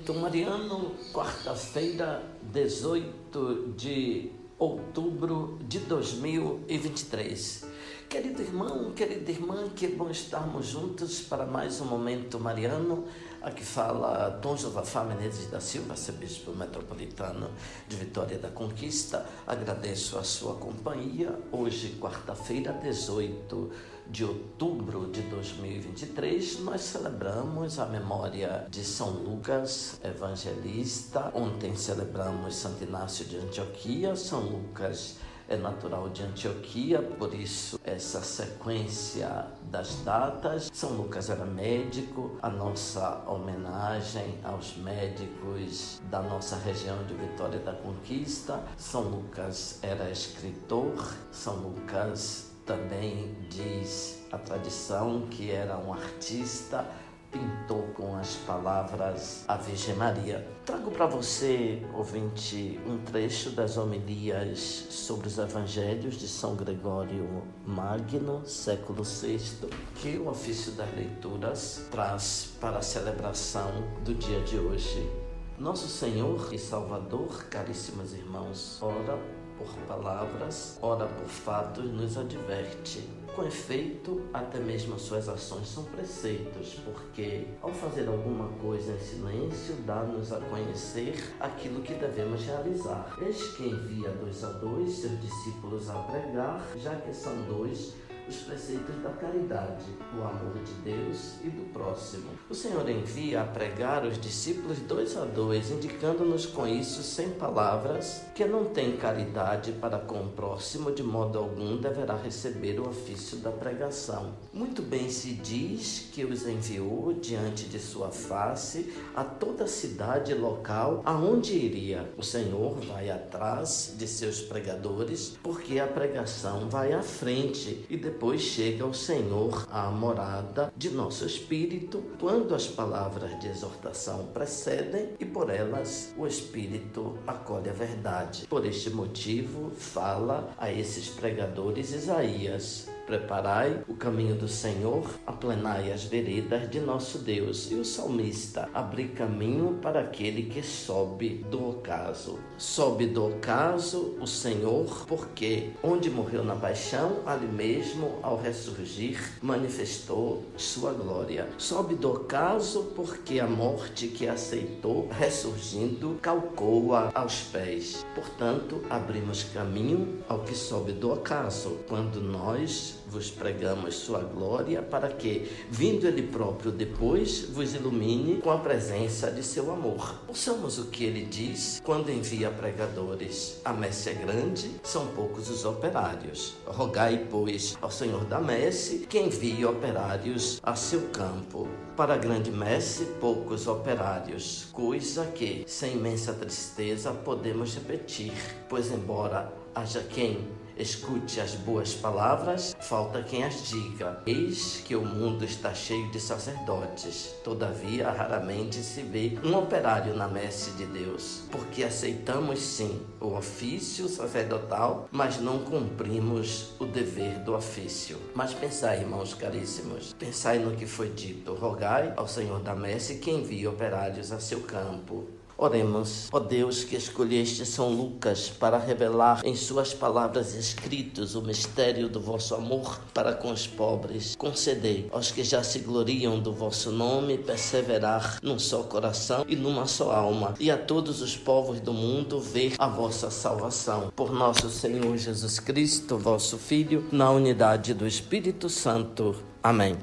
Momento Mariano, quarta-feira, 18 de outubro de 2023. Querido irmão, querida irmã, que bom estarmos juntos para mais um Momento Mariano. Aqui fala Dom Josafá Menezes da Silva, arcebispo metropolitano de Vitória da Conquista. Agradeço a sua companhia. Hoje, quarta-feira, 18 de outubro de 2023, nós celebramos a memória de São Lucas, evangelista. Ontem celebramos Santo Inácio de Antioquia, São Lucas é natural de Antioquia, por isso essa sequência das datas. São Lucas era médico, a nossa homenagem aos médicos da nossa região de Vitória da Conquista. São Lucas era escritor, São Lucas também diz a tradição que era um artista pintou com as palavras a Virgem Maria. Trago para você, ouvinte, um trecho das homilias sobre os evangelhos de São Gregório Magno, século VI, que o ofício das leituras traz para a celebração do dia de hoje. Nosso Senhor e Salvador, caríssimos irmãos, ora por palavras, ora por fatos, nos adverte com efeito, até mesmo as suas ações são preceitos, porque ao fazer alguma coisa em silêncio, dá-nos a conhecer aquilo que devemos realizar. Eis que envia dois a dois seus discípulos a pregar, já que são dois os preceitos da caridade, o amor de Deus e do próximo. O Senhor envia a pregar os discípulos dois a dois, indicando-nos com isso, sem palavras, que não tem caridade para com o próximo, de modo algum deverá receber o ofício da pregação. Muito bem se diz que os enviou diante de sua face a toda a cidade local aonde iria. O Senhor vai atrás de seus pregadores, porque a pregação vai à frente e depois depois chega o Senhor à morada de nosso espírito, quando as palavras de exortação precedem e por elas o espírito acolhe a verdade. Por este motivo, fala a esses pregadores Isaías: Preparai o caminho do Senhor, aplenai as veredas de nosso Deus. E o salmista, abri caminho para aquele que sobe do ocaso. Sobe do ocaso o Senhor, porque onde morreu na paixão, ali mesmo, ao ressurgir, manifestou sua glória. Sobe do ocaso, porque a morte que aceitou, ressurgindo, calcou-a aos pés. Portanto, abrimos caminho ao que sobe do ocaso, quando nós vos pregamos sua glória, para que, vindo ele próprio depois, vos ilumine com a presença de seu amor. Ouçamos o que ele diz quando envia pregadores. A messe é grande, são poucos os operários. Rogai, pois, ao Senhor da messe que envie operários a seu campo. Para a grande messe, poucos operários, coisa que, sem imensa tristeza, podemos repetir, pois embora haja quem Escute as boas palavras, falta quem as diga. Eis que o mundo está cheio de sacerdotes, todavia raramente se vê um operário na messe de Deus, porque aceitamos sim o ofício sacerdotal, mas não cumprimos o dever do ofício. Mas pensai, irmãos caríssimos, pensai no que foi dito: rogai ao Senhor da messe que envie operários a seu campo. Oremos, ó Deus que escolheste São Lucas para revelar em suas palavras escritas o mistério do vosso amor para com os pobres. Concedei aos que já se gloriam do vosso nome perseverar num só coração e numa só alma, e a todos os povos do mundo ver a vossa salvação. Por nosso Senhor Jesus Cristo, vosso Filho, na unidade do Espírito Santo. Amém.